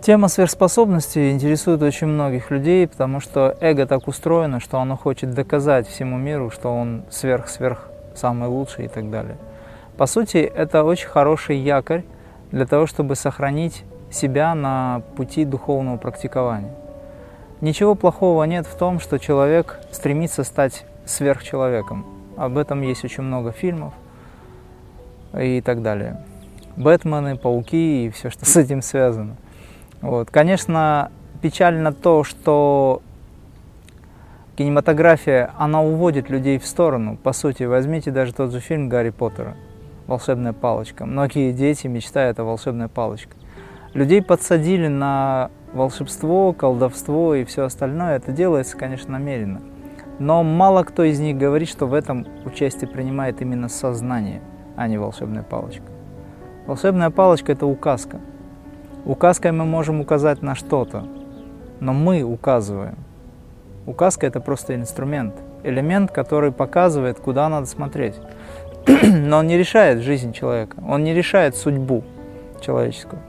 Тема сверхспособностей интересует очень многих людей, потому что эго так устроено, что оно хочет доказать всему миру, что он сверх-сверх самый лучший и так далее. По сути, это очень хороший якорь для того, чтобы сохранить себя на пути духовного практикования. Ничего плохого нет в том, что человек стремится стать сверхчеловеком. Об этом есть очень много фильмов и так далее. Бэтмены, пауки и все, что с этим связано. Вот. Конечно, печально то, что кинематография, она уводит людей в сторону. По сути, возьмите даже тот же фильм Гарри Поттера «Волшебная палочка». Многие дети мечтают о волшебной палочке. Людей подсадили на волшебство, колдовство и все остальное. Это делается, конечно, намеренно. Но мало кто из них говорит, что в этом участие принимает именно сознание, а не волшебная палочка. Волшебная палочка – это указка. Указкой мы можем указать на что-то, но мы указываем. Указка – это просто инструмент, элемент, который показывает, куда надо смотреть. Но он не решает жизнь человека, он не решает судьбу человеческую.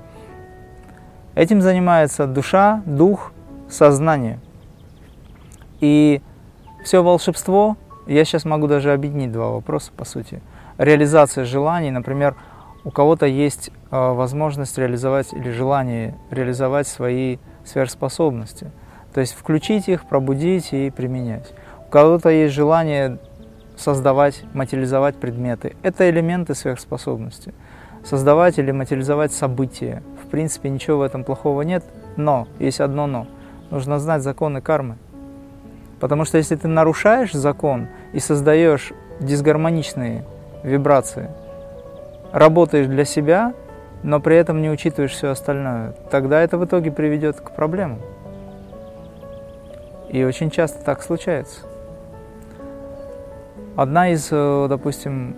Этим занимается душа, дух, сознание. И все волшебство, я сейчас могу даже объединить два вопроса, по сути. Реализация желаний, например, у кого-то есть возможность реализовать или желание реализовать свои сверхспособности. То есть включить их, пробудить и применять. У кого-то есть желание создавать, материализовать предметы. Это элементы сверхспособности. Создавать или материализовать события. В принципе, ничего в этом плохого нет, но есть одно но. Нужно знать законы кармы. Потому что если ты нарушаешь закон и создаешь дисгармоничные вибрации, работаешь для себя, но при этом не учитываешь все остальное, тогда это в итоге приведет к проблемам. И очень часто так случается. Одна из, э, допустим,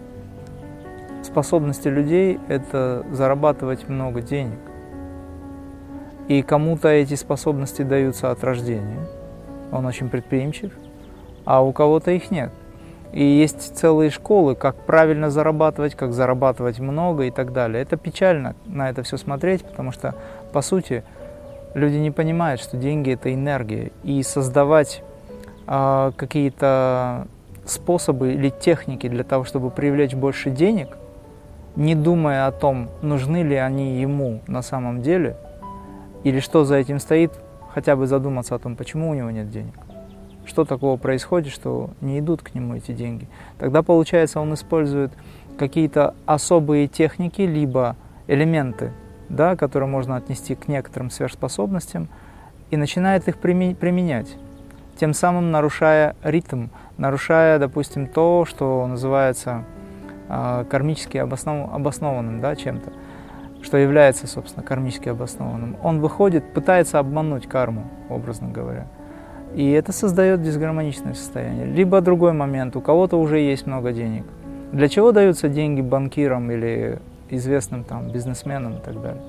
способностей людей – это зарабатывать много денег. И кому-то эти способности даются от рождения – он очень предприимчив, а у кого-то их нет. И есть целые школы, как правильно зарабатывать, как зарабатывать много и так далее. Это печально на это все смотреть, потому что, по сути, люди не понимают, что деньги – это энергия. И создавать э, какие-то способы или техники для того, чтобы привлечь больше денег, не думая о том, нужны ли они ему на самом деле, или что за этим стоит, хотя бы задуматься о том, почему у него нет денег. Что такого происходит, что не идут к нему эти деньги. Тогда, получается, он использует какие-то особые техники, либо элементы, да, которые можно отнести к некоторым сверхспособностям, и начинает их применять, тем самым нарушая ритм, нарушая, допустим, то, что называется э, кармически обоснов... обоснованным да, чем-то что является, собственно, кармически обоснованным, он выходит, пытается обмануть карму, образно говоря. И это создает дисгармоничное состояние. Либо другой момент, у кого-то уже есть много денег. Для чего даются деньги банкирам или известным там бизнесменам и так далее?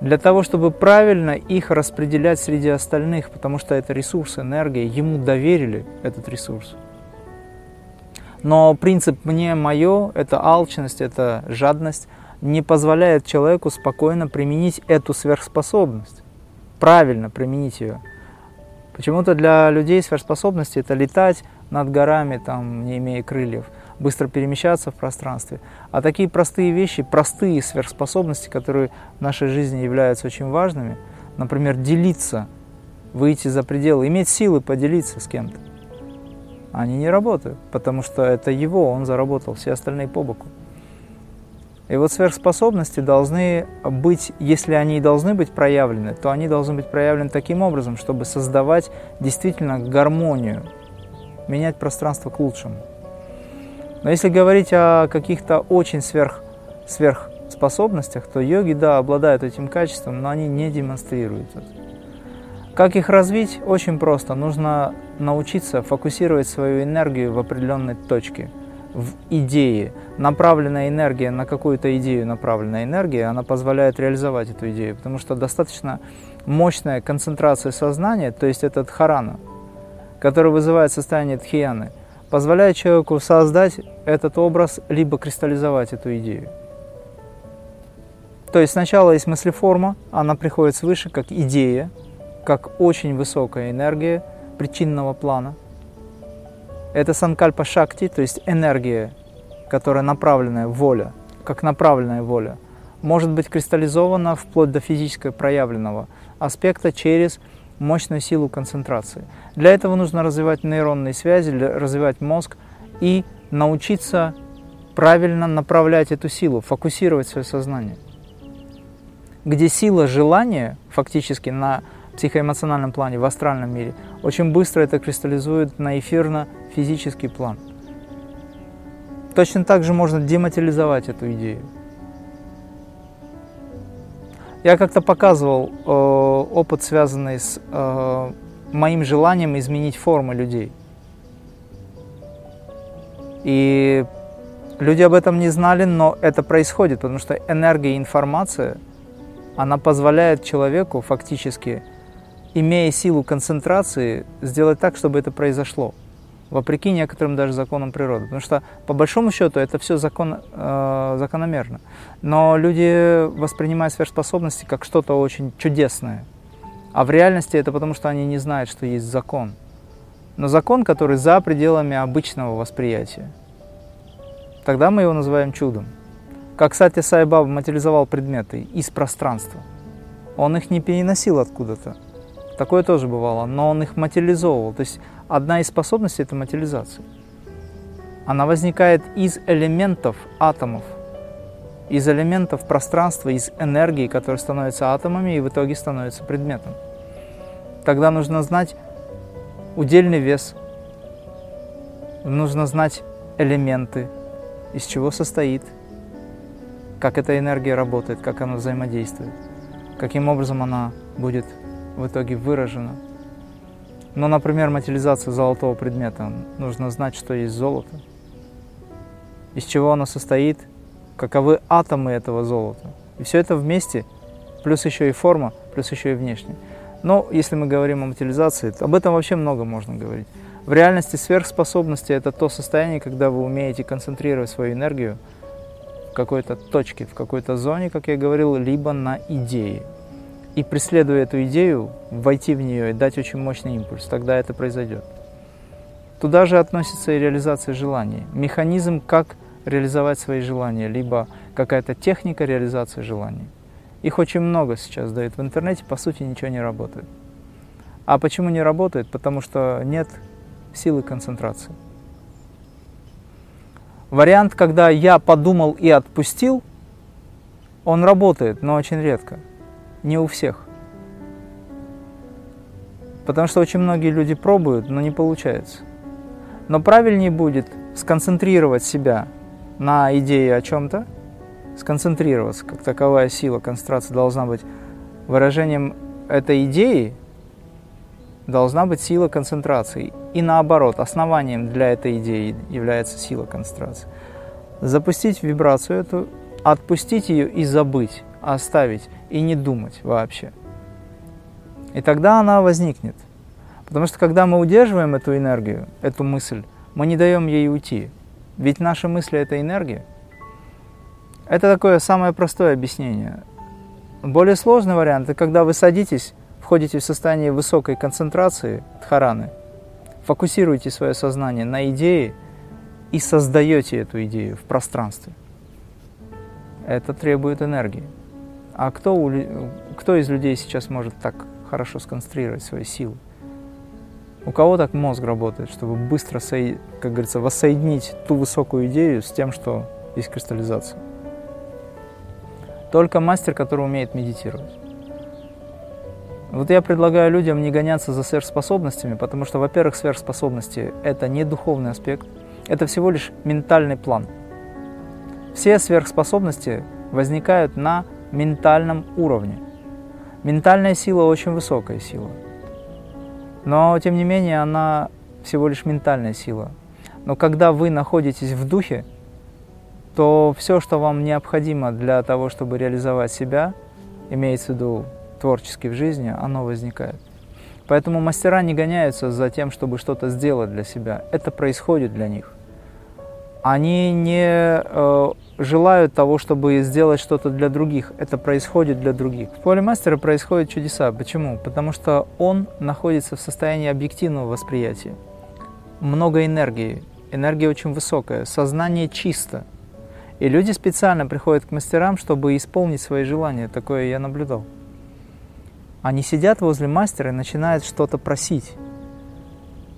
Для того, чтобы правильно их распределять среди остальных, потому что это ресурс, энергия, ему доверили этот ресурс. Но принцип «мне мое» – это алчность, это жадность – не позволяет человеку спокойно применить эту сверхспособность, правильно применить ее. Почему-то для людей сверхспособность это летать над горами, там, не имея крыльев, быстро перемещаться в пространстве. А такие простые вещи, простые сверхспособности, которые в нашей жизни являются очень важными, например, делиться, выйти за пределы, иметь силы поделиться с кем-то, они не работают, потому что это его, он заработал, все остальные по боку. И вот сверхспособности должны быть, если они и должны быть проявлены, то они должны быть проявлены таким образом, чтобы создавать действительно гармонию, менять пространство к лучшему. Но если говорить о каких-то очень сверх, сверхспособностях, то йоги, да, обладают этим качеством, но они не демонстрируют это. Как их развить? Очень просто. Нужно научиться фокусировать свою энергию в определенной точке – в идее. Направленная энергия на какую-то идею, направленная энергия, она позволяет реализовать эту идею, потому что достаточно мощная концентрация сознания, то есть этот харана, который вызывает состояние тхияны, позволяет человеку создать этот образ, либо кристаллизовать эту идею. То есть сначала есть мыслеформа, она приходит свыше как идея, как очень высокая энергия причинного плана. Это санкальпа шакти, то есть энергия, которая направленная воля, как направленная воля, может быть кристаллизована вплоть до физического проявленного аспекта через мощную силу концентрации. Для этого нужно развивать нейронные связи, развивать мозг и научиться правильно направлять эту силу, фокусировать свое сознание. Где сила желания фактически на психоэмоциональном плане, в астральном мире, очень быстро это кристаллизует на эфирно-физический план. Точно так же можно дематериализовать эту идею. Я как-то показывал э, опыт, связанный с э, моим желанием изменить формы людей. И люди об этом не знали, но это происходит, потому что энергия и информация, она позволяет человеку фактически, имея силу концентрации, сделать так, чтобы это произошло вопреки некоторым даже законам природы. Потому что, по большому счету, это все закон, э, закономерно. Но люди воспринимают сверхспособности как что-то очень чудесное. А в реальности это потому, что они не знают, что есть закон. Но закон, который за пределами обычного восприятия. Тогда мы его называем чудом. Как, кстати, Сайбаба материализовал предметы из пространства. Он их не переносил откуда-то. Такое тоже бывало, но он их материализовывал. То есть одна из способностей – это материализация. Она возникает из элементов атомов, из элементов пространства, из энергии, которые становятся атомами и в итоге становятся предметом. Тогда нужно знать удельный вес, нужно знать элементы, из чего состоит, как эта энергия работает, как она взаимодействует, каким образом она будет в итоге выражена – но, например, материализация золотого предмета. Нужно знать, что есть золото, из чего оно состоит, каковы атомы этого золота. И все это вместе, плюс еще и форма, плюс еще и внешне. Но если мы говорим о материализации, то об этом вообще много можно говорить. В реальности сверхспособности – это то состояние, когда вы умеете концентрировать свою энергию в какой-то точке, в какой-то зоне, как я говорил, либо на идее и преследуя эту идею, войти в нее и дать очень мощный импульс, тогда это произойдет. Туда же относится и реализация желаний. Механизм, как реализовать свои желания, либо какая-то техника реализации желаний. Их очень много сейчас дают в интернете, по сути ничего не работает. А почему не работает? Потому что нет силы концентрации. Вариант, когда я подумал и отпустил, он работает, но очень редко не у всех. Потому что очень многие люди пробуют, но не получается. Но правильнее будет сконцентрировать себя на идее о чем-то, сконцентрироваться, как таковая сила концентрации должна быть выражением этой идеи, должна быть сила концентрации. И наоборот, основанием для этой идеи является сила концентрации. Запустить вибрацию эту, отпустить ее и забыть оставить и не думать вообще. И тогда она возникнет. Потому что когда мы удерживаем эту энергию, эту мысль, мы не даем ей уйти. Ведь наши мысли – это энергия. Это такое самое простое объяснение. Более сложный вариант – это когда вы садитесь, входите в состояние высокой концентрации дхараны, фокусируете свое сознание на идее и создаете эту идею в пространстве. Это требует энергии. А кто, у, кто из людей сейчас может так хорошо сконцентрировать свои силы? У кого так мозг работает, чтобы быстро, как говорится, воссоединить ту высокую идею с тем, что есть кристаллизация? Только мастер, который умеет медитировать. Вот я предлагаю людям не гоняться за сверхспособностями, потому что, во-первых, сверхспособности – это не духовный аспект, это всего лишь ментальный план. Все сверхспособности возникают на ментальном уровне. Ментальная сила очень высокая сила. Но, тем не менее, она всего лишь ментальная сила. Но когда вы находитесь в духе, то все, что вам необходимо для того, чтобы реализовать себя, имеется в виду творчески в жизни, оно возникает. Поэтому мастера не гоняются за тем, чтобы что-то сделать для себя. Это происходит для них. Они не э, желают того, чтобы сделать что-то для других. Это происходит для других. В поле мастера происходят чудеса. Почему? Потому что он находится в состоянии объективного восприятия. Много энергии. Энергия очень высокая. Сознание чисто. И люди специально приходят к мастерам, чтобы исполнить свои желания. Такое я наблюдал. Они сидят возле мастера и начинают что-то просить.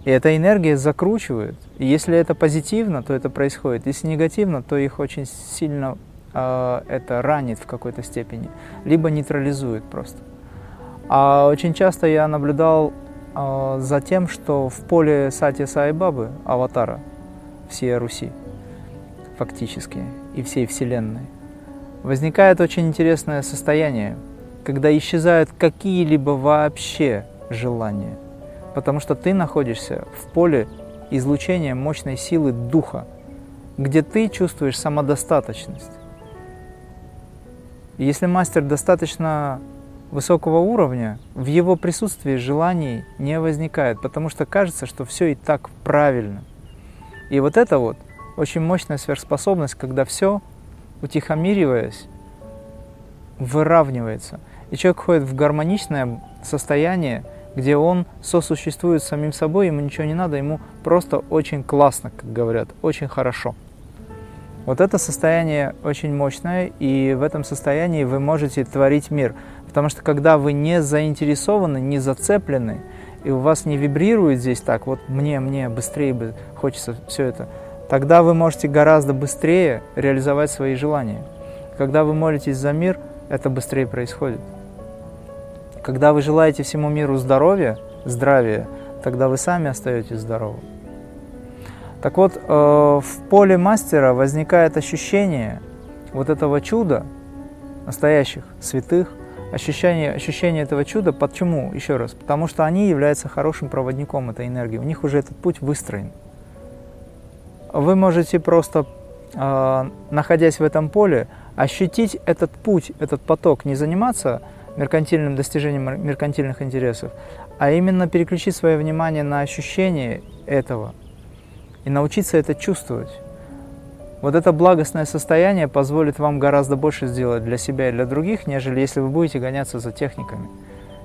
И эта энергия закручивает. И если это позитивно, то это происходит. Если негативно, то их очень сильно э, это ранит в какой-то степени, либо нейтрализует просто. А очень часто я наблюдал э, за тем, что в поле Сати Саибабы, аватара всей Руси, фактически, и всей Вселенной, возникает очень интересное состояние, когда исчезают какие-либо вообще желания – потому что ты находишься в поле излучения мощной силы духа, где ты чувствуешь самодостаточность. Если мастер достаточно высокого уровня, в его присутствии желаний не возникает, потому что кажется, что все и так правильно. И вот это вот очень мощная сверхспособность, когда все, утихомириваясь, выравнивается. И человек входит в гармоничное состояние, где он сосуществует с самим собой, ему ничего не надо, ему просто очень классно, как говорят, очень хорошо. Вот это состояние очень мощное, и в этом состоянии вы можете творить мир. Потому что когда вы не заинтересованы, не зацеплены, и у вас не вибрирует здесь так, вот мне, мне, быстрее бы хочется все это, тогда вы можете гораздо быстрее реализовать свои желания. Когда вы молитесь за мир, это быстрее происходит. Когда вы желаете всему миру здоровья, здравия, тогда вы сами остаетесь здоровы. Так вот, э, в поле мастера возникает ощущение вот этого чуда, настоящих святых, ощущение, ощущение этого чуда. Почему? Еще раз. Потому что они являются хорошим проводником этой энергии. У них уже этот путь выстроен. Вы можете просто, э, находясь в этом поле, ощутить этот путь, этот поток, не заниматься меркантильным достижением меркантильных интересов, а именно переключить свое внимание на ощущение этого и научиться это чувствовать. Вот это благостное состояние позволит вам гораздо больше сделать для себя и для других, нежели если вы будете гоняться за техниками.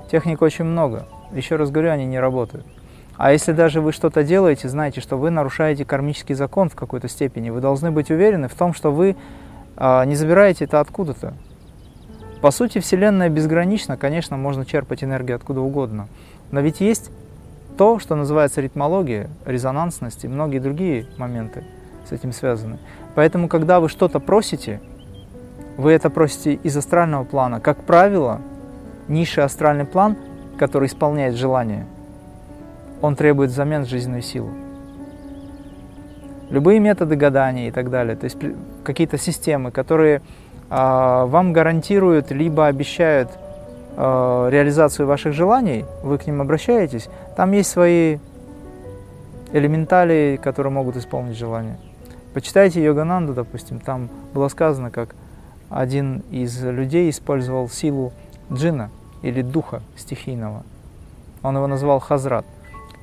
Техник очень много. Еще раз говорю, они не работают. А если даже вы что-то делаете, знайте, что вы нарушаете кармический закон в какой-то степени. Вы должны быть уверены в том, что вы а, не забираете это откуда-то. По сути, Вселенная безгранична, конечно, можно черпать энергию откуда угодно. Но ведь есть то, что называется ритмология, резонансность и многие другие моменты с этим связаны. Поэтому, когда вы что-то просите, вы это просите из астрального плана. Как правило, низший астральный план, который исполняет желание, он требует взамен жизненную силу. Любые методы гадания и так далее, то есть какие-то системы, которые вам гарантируют либо обещают а, реализацию ваших желаний, вы к ним обращаетесь, там есть свои элементали, которые могут исполнить желание. Почитайте Йогананду, допустим, там было сказано, как один из людей использовал силу джина или духа стихийного. Он его назвал Хазрат.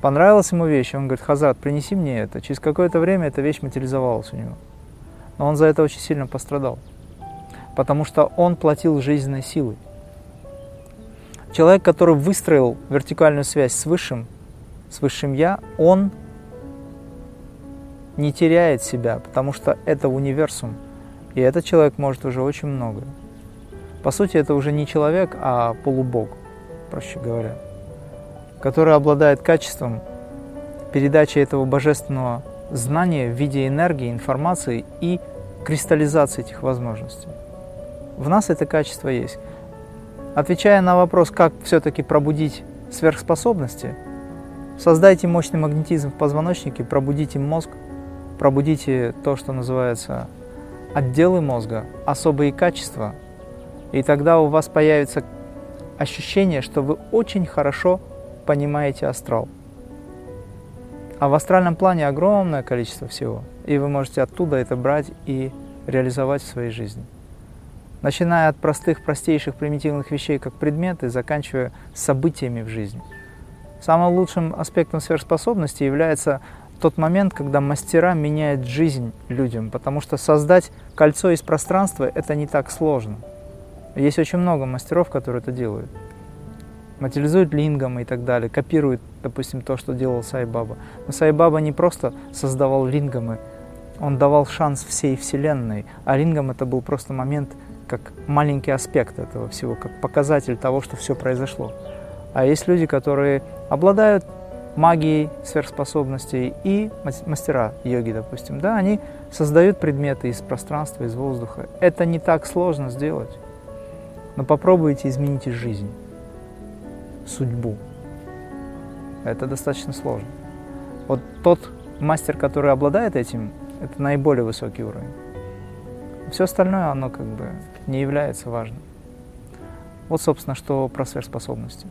Понравилась ему вещь, он говорит, Хазрат, принеси мне это. Через какое-то время эта вещь материализовалась у него. Но он за это очень сильно пострадал потому что он платил жизненной силой. Человек, который выстроил вертикальную связь с Высшим, с Высшим Я, он не теряет себя, потому что это универсум, и этот человек может уже очень многое. По сути, это уже не человек, а полубог, проще говоря, который обладает качеством передачи этого божественного знания в виде энергии, информации и кристаллизации этих возможностей. В нас это качество есть. Отвечая на вопрос, как все-таки пробудить сверхспособности, создайте мощный магнетизм в позвоночнике, пробудите мозг, пробудите то, что называется отделы мозга, особые качества, и тогда у вас появится ощущение, что вы очень хорошо понимаете астрал. А в астральном плане огромное количество всего, и вы можете оттуда это брать и реализовать в своей жизни начиная от простых, простейших, примитивных вещей, как предметы, заканчивая событиями в жизни. Самым лучшим аспектом сверхспособности является тот момент, когда мастера меняют жизнь людям, потому что создать кольцо из пространства – это не так сложно. Есть очень много мастеров, которые это делают. Материализуют лингамы и так далее, копируют, допустим, то, что делал Сайбаба. Но Сайбаба не просто создавал лингамы, он давал шанс всей Вселенной, а лингам это был просто момент, как маленький аспект этого всего, как показатель того, что все произошло. А есть люди, которые обладают магией сверхспособностей и мастера йоги, допустим, да, они создают предметы из пространства, из воздуха. Это не так сложно сделать. Но попробуйте изменить жизнь, судьбу. Это достаточно сложно. Вот тот мастер, который обладает этим, это наиболее высокий уровень. Все остальное, оно как бы не является важным. Вот, собственно, что про сверхспособности.